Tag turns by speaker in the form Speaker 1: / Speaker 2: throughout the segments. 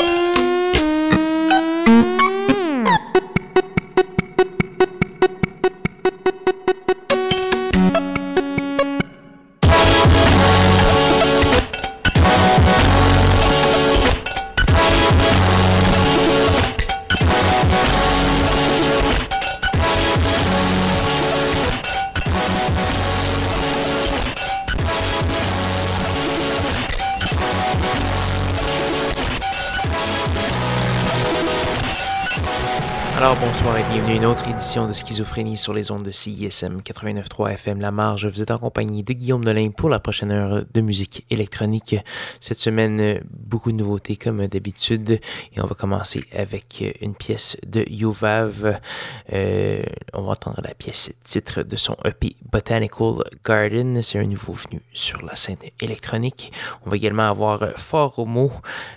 Speaker 1: une édition de Schizophrénie sur les ondes de CISM 89.3 FM La Marge. Vous êtes en compagnie de Guillaume Nolin pour la prochaine heure de musique électronique. Cette semaine, beaucoup de nouveautés comme d'habitude. Et on va commencer avec une pièce de Yovav. Euh, on va entendre la pièce titre de son EP Botanical Garden. C'est un nouveau venu sur la scène électronique. On va également avoir Fort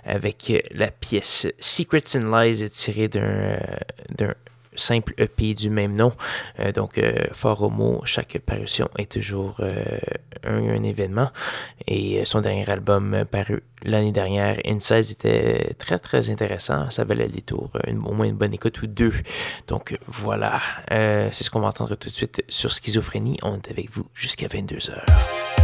Speaker 1: avec la pièce Secrets and Lies tirée d'un simple EP du même nom. Euh, donc, euh, fort mot, chaque parution est toujours euh, un, événement. Et son dernier album paru l'année dernière, Inside, était très très intéressant. Ça valait le détour, au moins une bonne écoute ou deux. Donc voilà, c'est ce qu'on va entendre tout de suite sur Schizophrénie. On est avec vous jusqu'à 22h.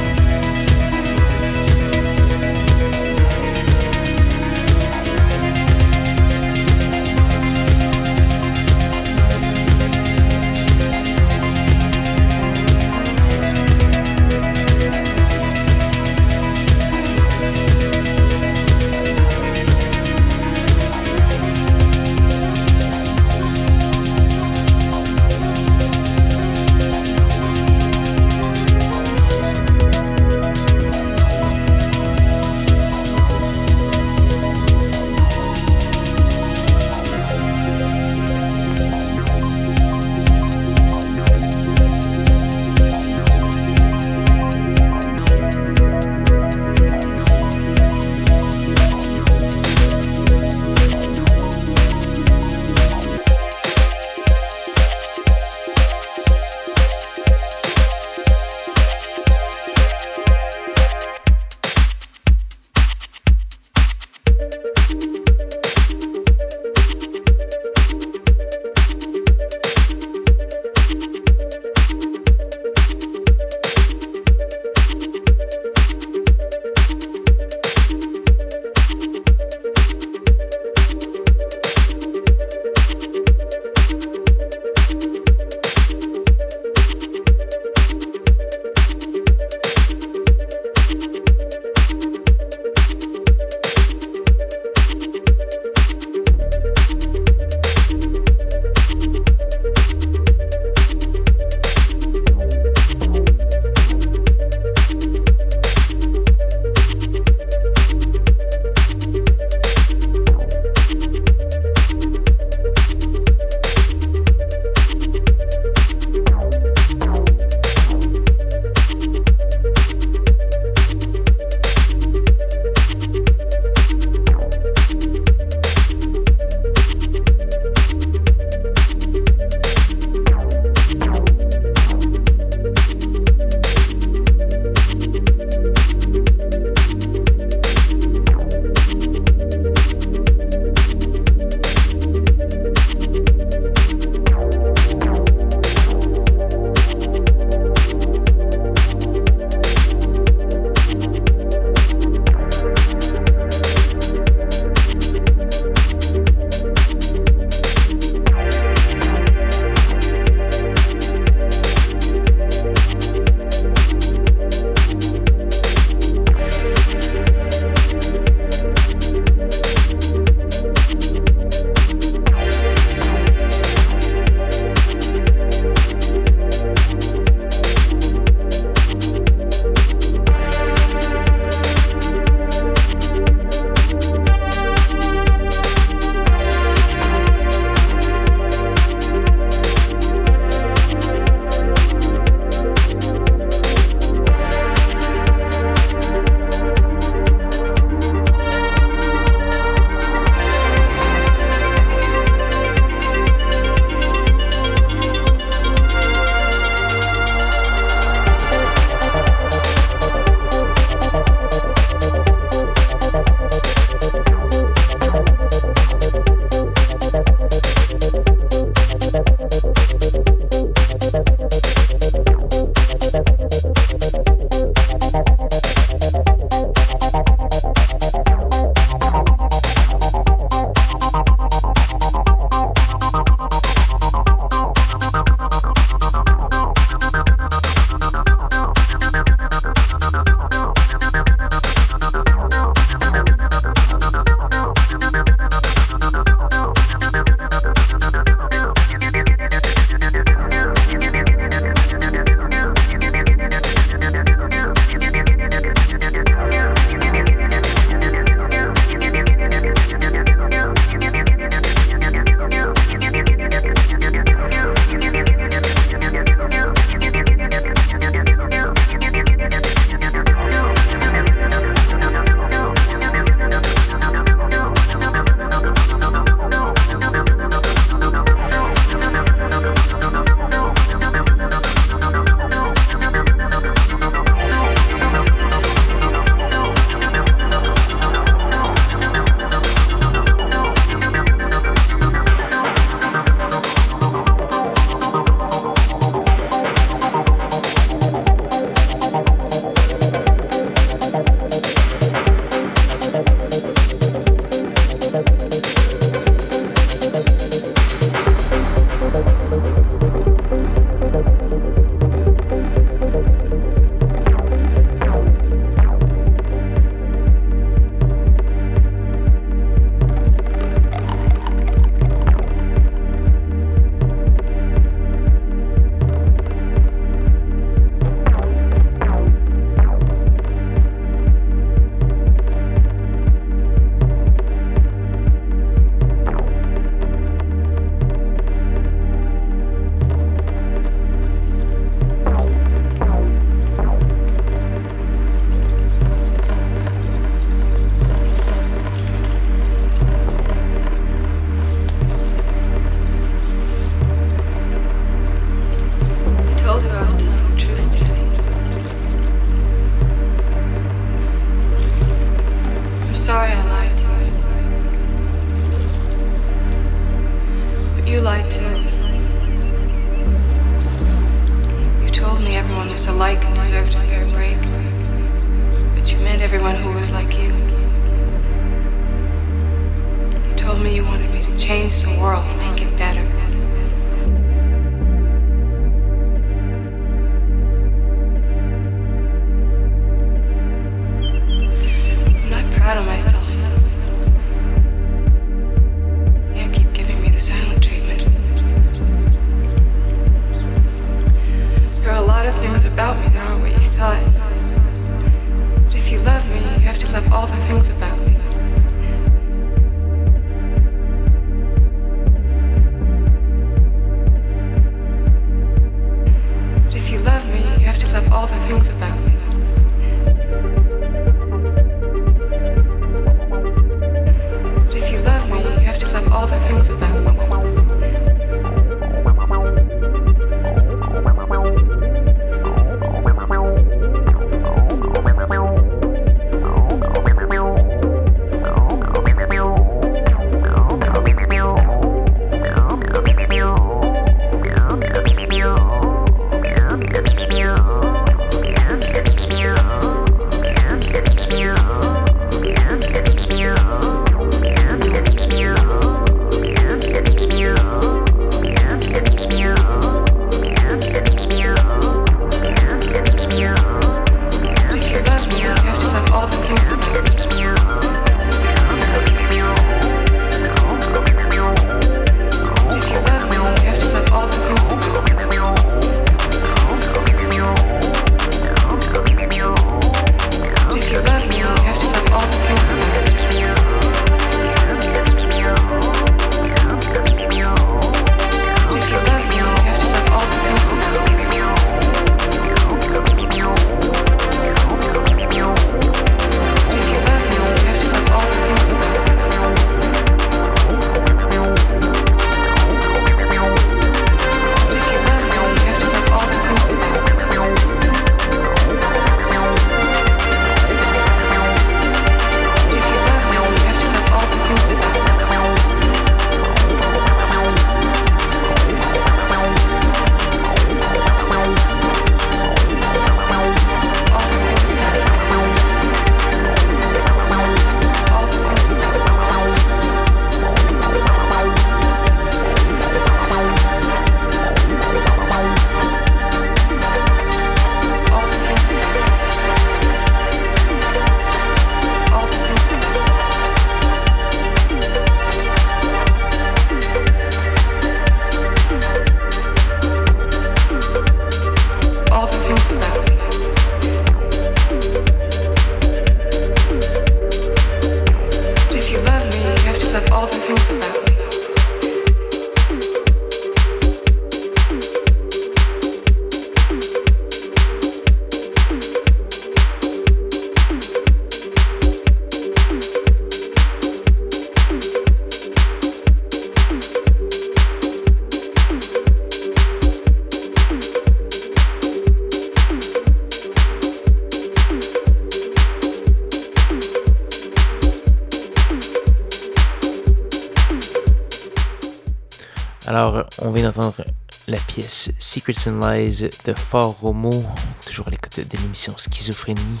Speaker 1: Alors, on vient d'entendre la pièce Secrets and Lies de Fort Romo, toujours à l'écoute de l'émission Schizophrénie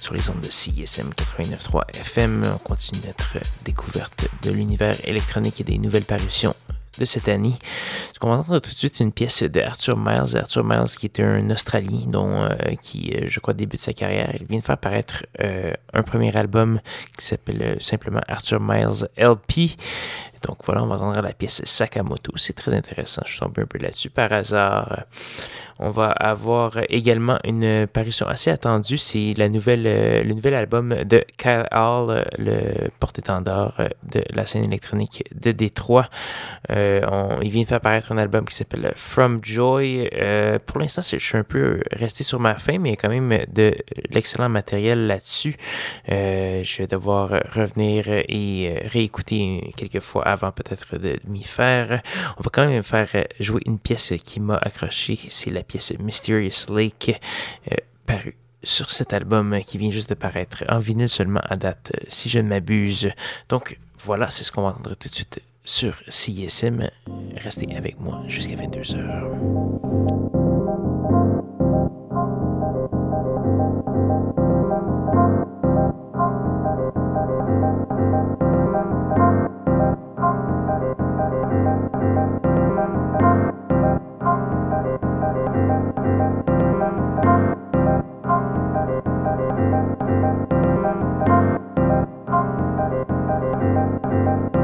Speaker 1: sur les ondes de CISM 89.3 FM. On continue notre découverte de l'univers électronique et des nouvelles parutions de cette année. Ce qu'on va entendre tout de suite, c'est une pièce de Arthur Miles. Arthur Miles, qui est un Australien, dont, euh, qui, euh, je crois, débute sa carrière. Il vient de faire paraître euh, un premier album qui s'appelle simplement Arthur Miles LP. Donc voilà, on va entendre la pièce Sakamoto. C'est très intéressant. Je suis tombé un peu là-dessus par hasard. On va avoir également une parution assez attendue. C'est la nouvelle, le nouvel album de Kyle Hall, le porte-étendard de la scène électronique de Détroit. Euh, il vient de faire paraître un album qui s'appelle From Joy. Euh, pour l'instant, je suis un peu resté sur ma faim, mais il y a quand même de l'excellent matériel là-dessus. Euh, je vais devoir revenir et réécouter quelques fois peut-être de m'y faire. On va quand même faire euh, jouer une pièce qui m'a accroché. C'est la pièce Mysterious Lake, euh, parue sur cet album qui vient juste de paraître en vinyle seulement à date, euh, si je ne m'abuse. Donc voilà, c'est ce qu'on va entendre tout de suite sur CISM. Restez avec moi jusqu'à 22h.
Speaker 2: Thank
Speaker 1: you.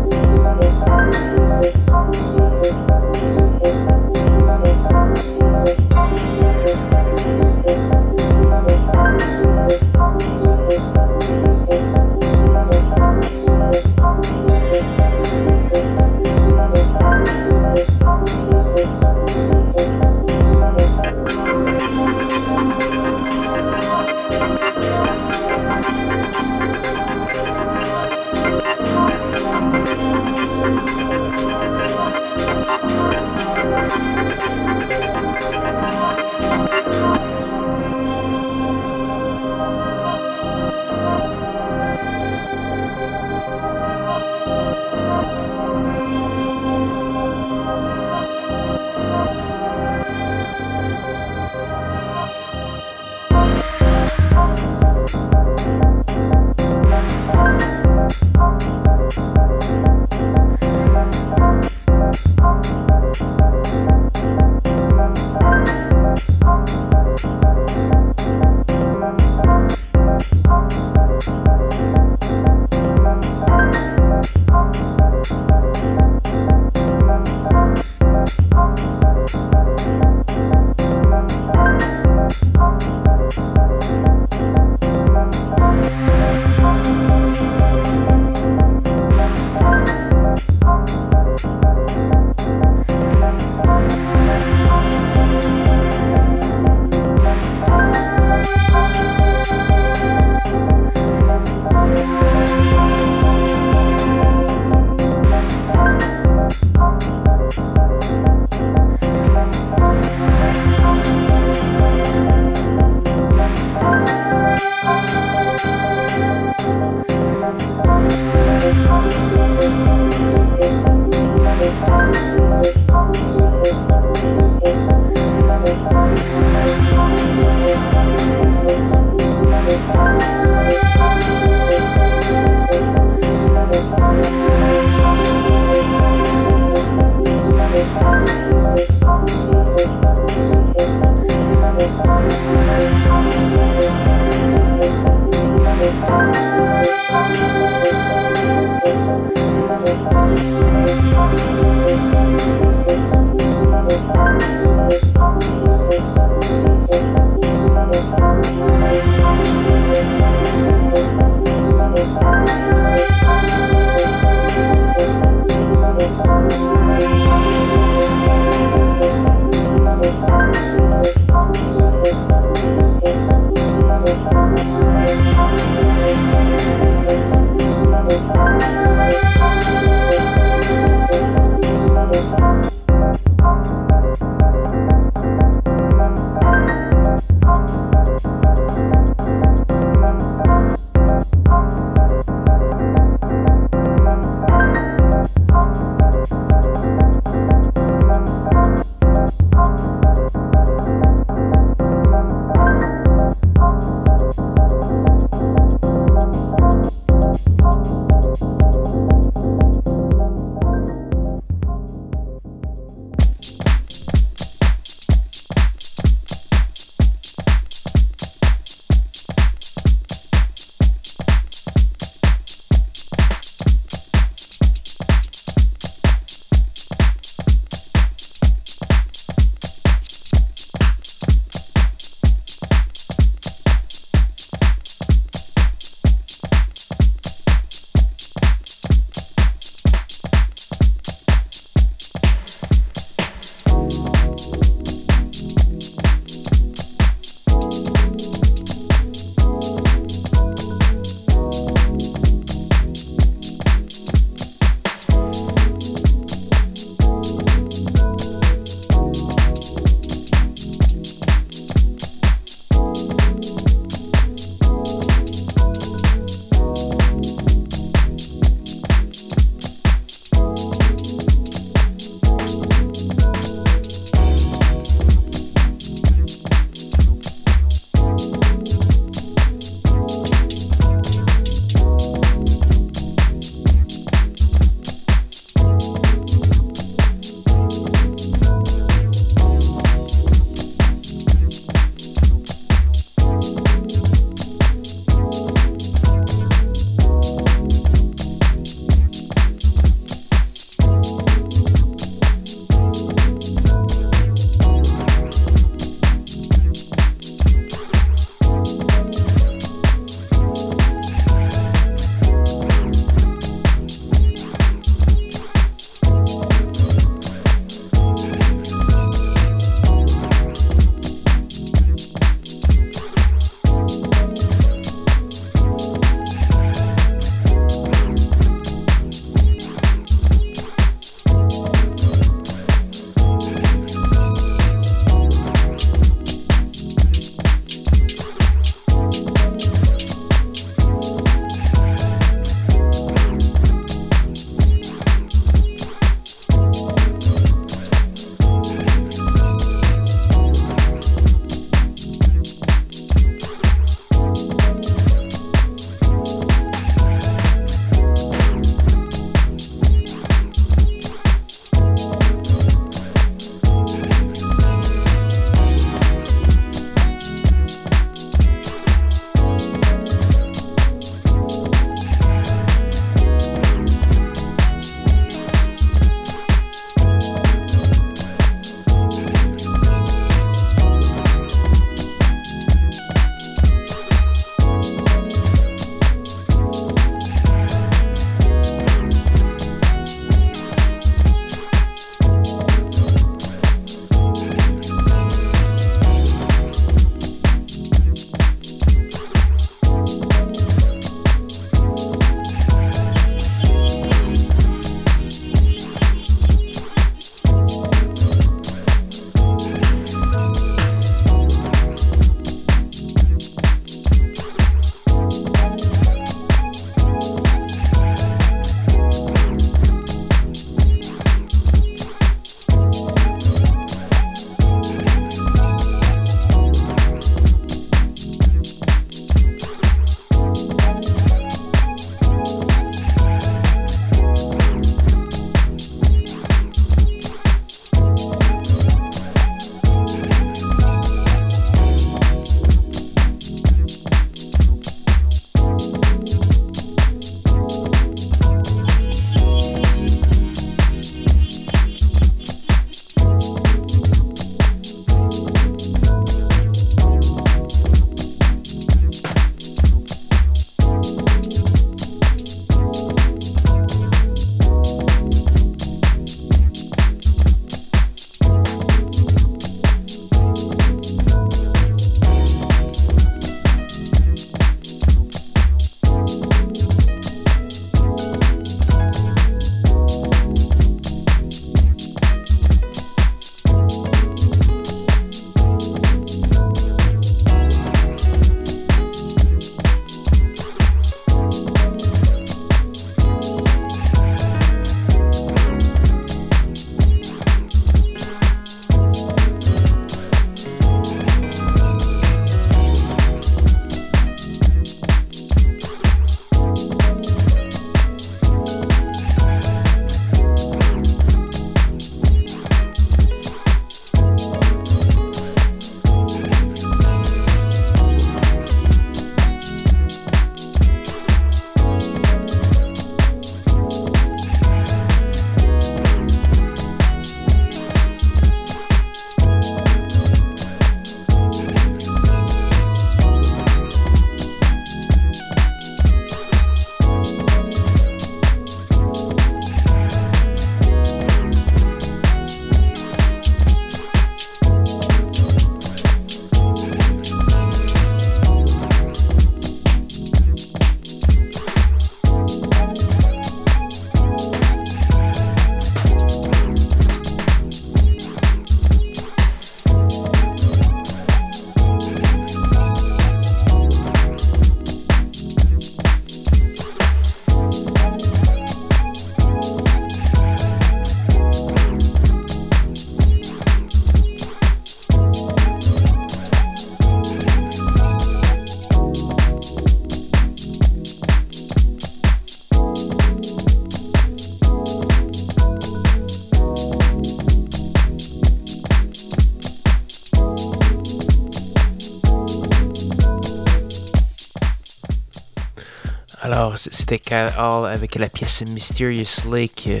Speaker 1: C'était Kyle Hall avec la pièce Mysterious Lake, euh,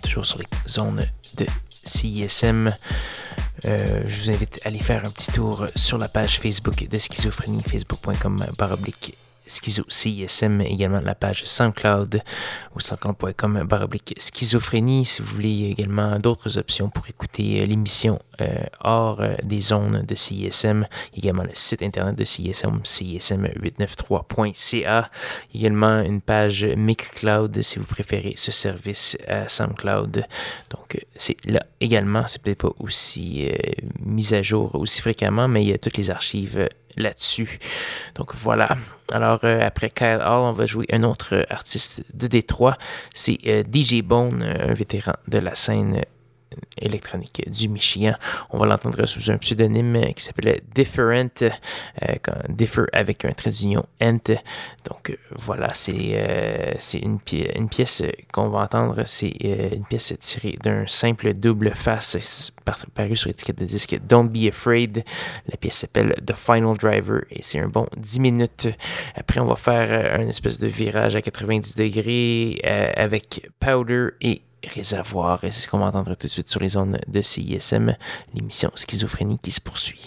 Speaker 1: toujours sur les zones de CISM. Euh, je vous invite à aller faire un petit tour sur la page Facebook de Schizophrénie, facebook.com baroblique Schizo CISM, également la page SoundCloud ou soundcloud.com baroblique schizophrénie. Si vous voulez également d'autres options pour écouter euh, l'émission euh, hors euh, des zones de CISM, également le site internet de CISM, cism893.ca, également une page Mixcloud si vous préférez ce service à SoundCloud. Donc c'est là également, c'est peut-être pas aussi mis à jour aussi fréquemment, mais il y a toutes les archives là-dessus. Donc voilà. Alors euh, après Kyle Hall, on va jouer un autre artiste de Détroit. C'est euh, DJ Bone, un vétéran de la scène électronique du Michigan. On va l'entendre sous un pseudonyme qui s'appelait Different, euh, Differ avec un trait d'union Ent. Donc euh, voilà, c'est euh, une, pièce qu'on va entendre, c'est une pièce tirée d'un simple double face paru sur l'étiquette de disque Don't Be Afraid. La pièce s'appelle The Final Driver et c'est un bon 10 minutes. Après, on va faire un espèce de virage à 90 degrés avec Powder et réservoir. Et c'est ce qu'on va entendre tout de suite sur les zones de CISM, l'émission Schizophrénie qui se poursuit.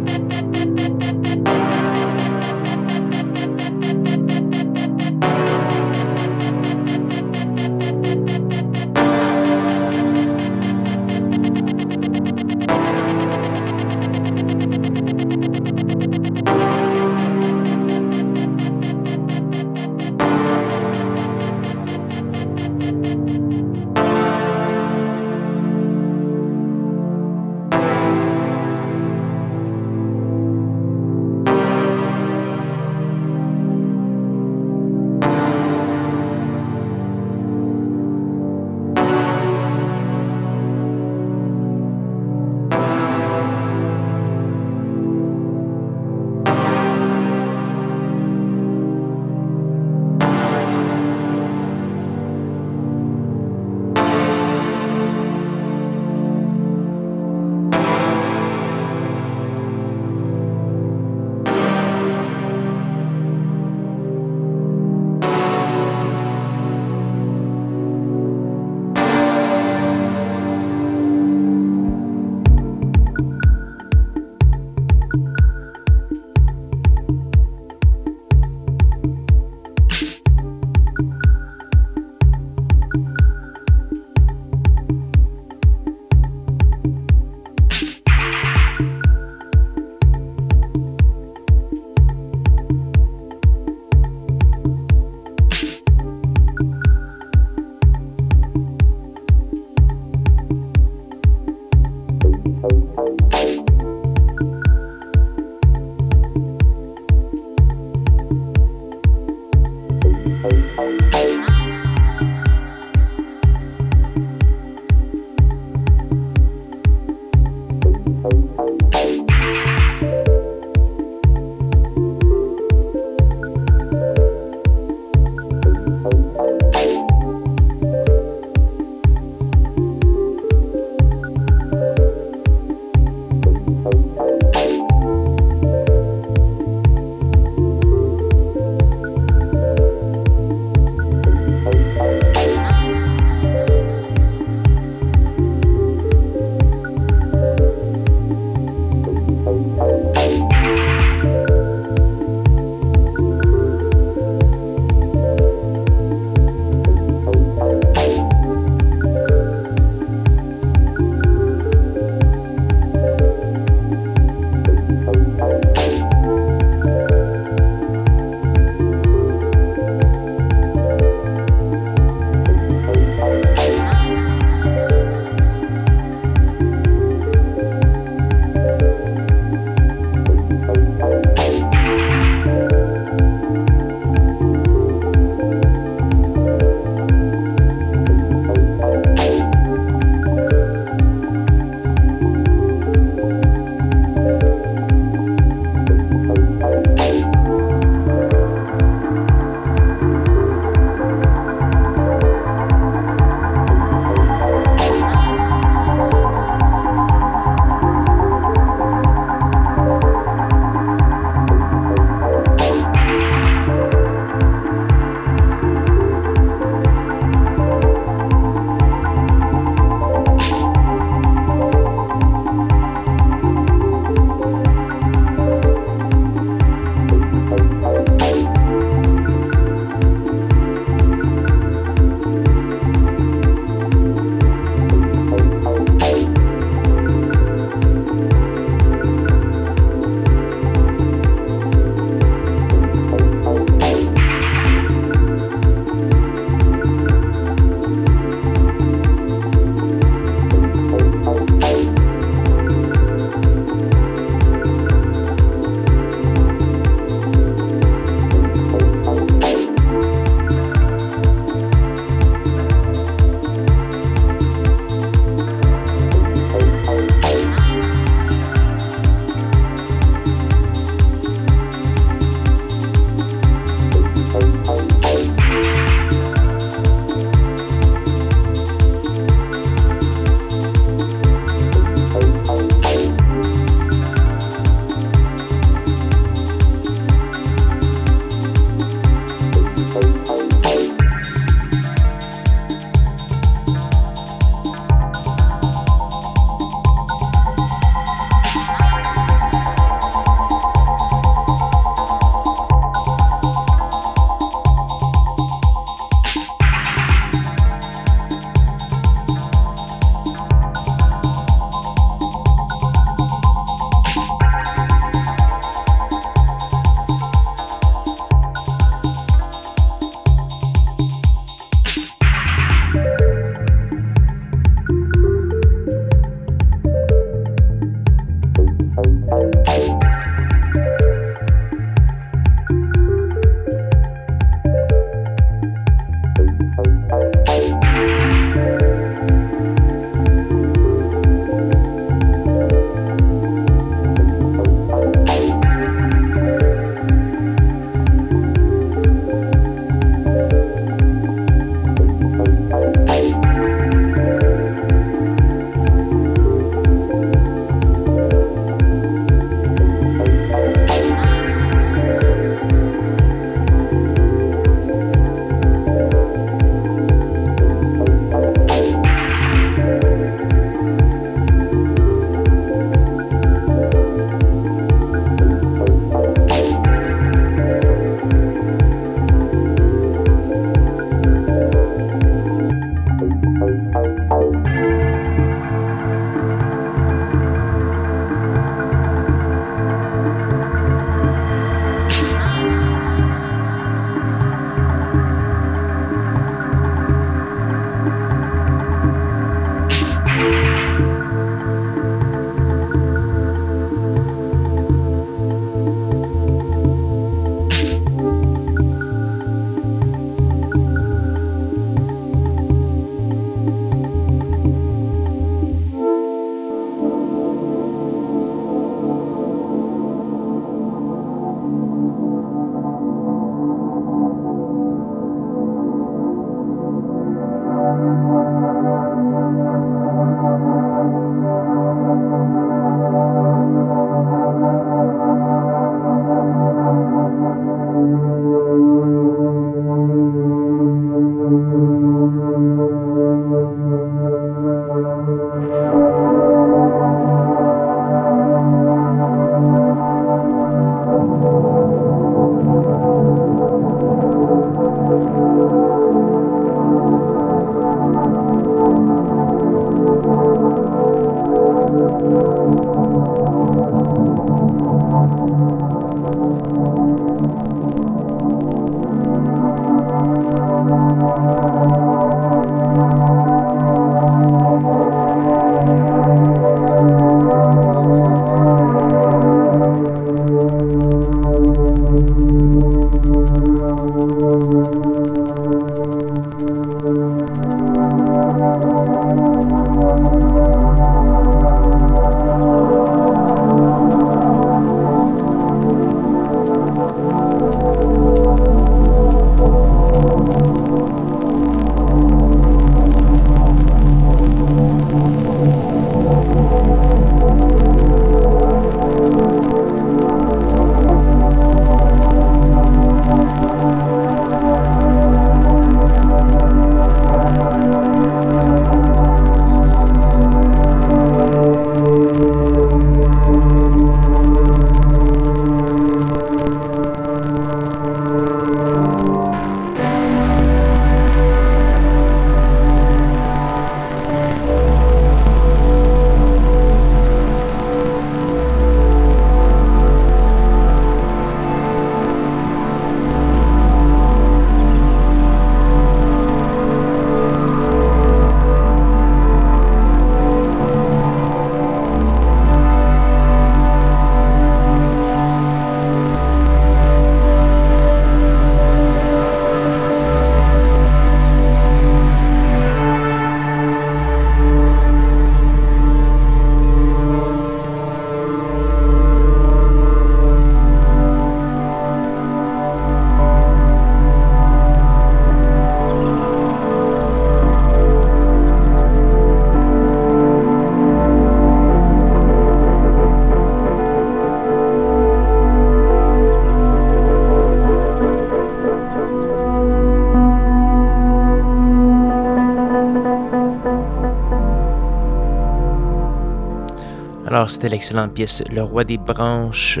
Speaker 1: C'était l'excellente pièce Le Roi des Branches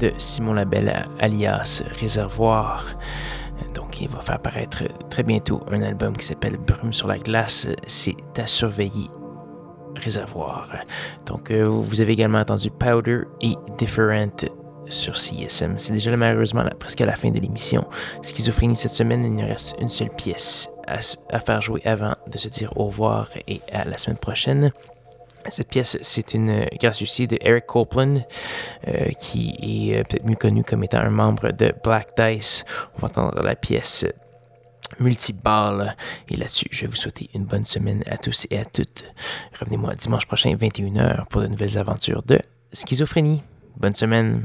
Speaker 1: de Simon Labelle, alias Réservoir. Donc, il va faire apparaître très bientôt un album qui s'appelle Brume sur la glace. C'est à surveiller. Réservoir. Donc, euh, vous avez également entendu Powder et Different sur CSM. C'est déjà malheureusement presque à la fin de l'émission. Schizophrénie cette semaine, il nous reste une seule pièce à, à, faire jouer avant de se dire au revoir et à la semaine prochaine. Cette pièce, c'est une grâce aussi de Eric Copeland, euh, qui est euh, peut-être mieux connu comme étant un membre de Black Dice. On va entendre la pièce multiball. Et là-dessus, je vais vous souhaiter une bonne semaine à tous et à toutes. Revenez-moi dimanche prochain, 21h, pour de nouvelles aventures de schizophrénie. Bonne semaine.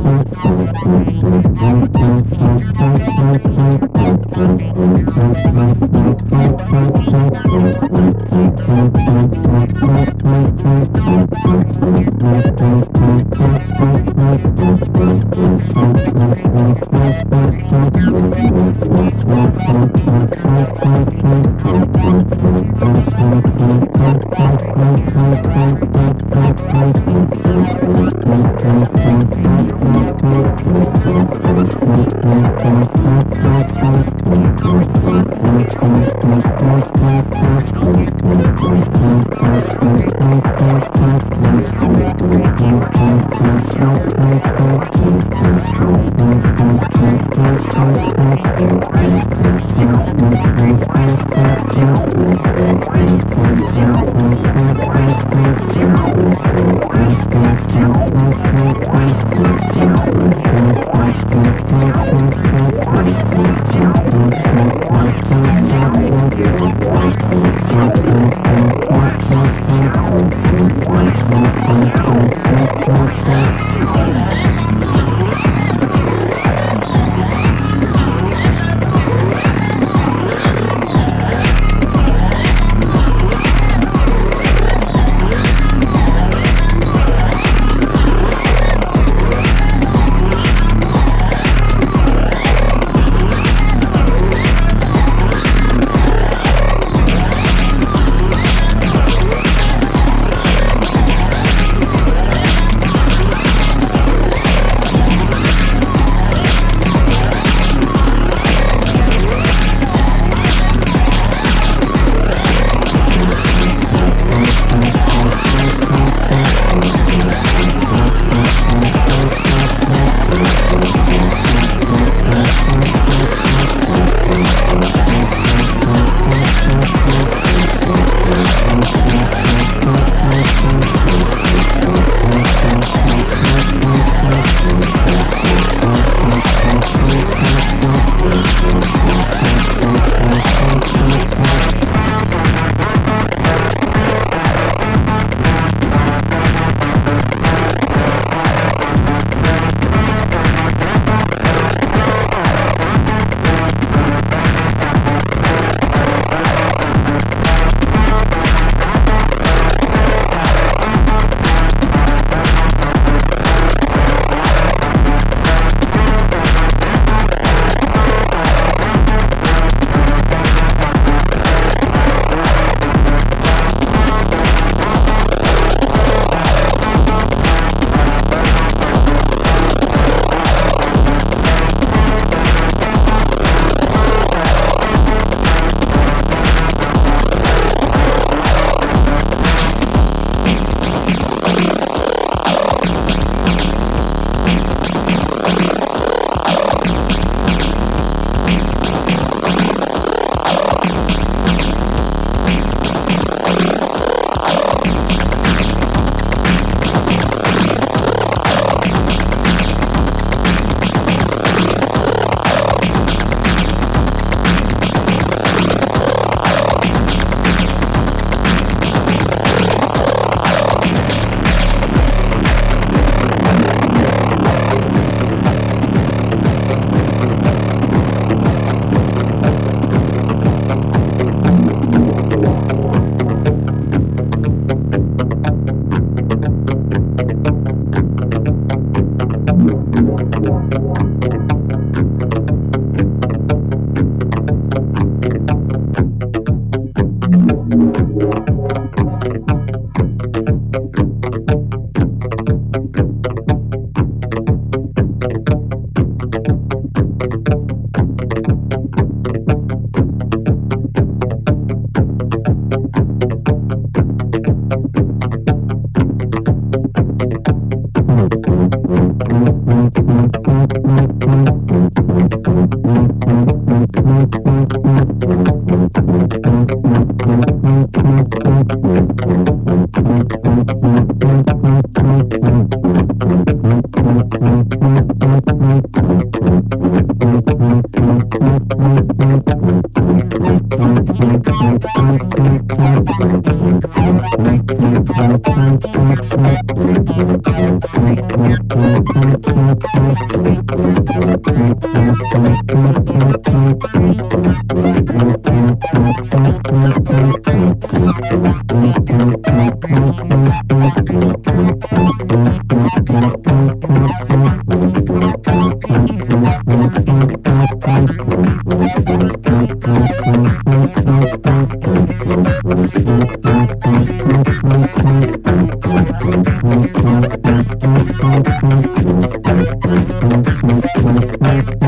Speaker 1: Thank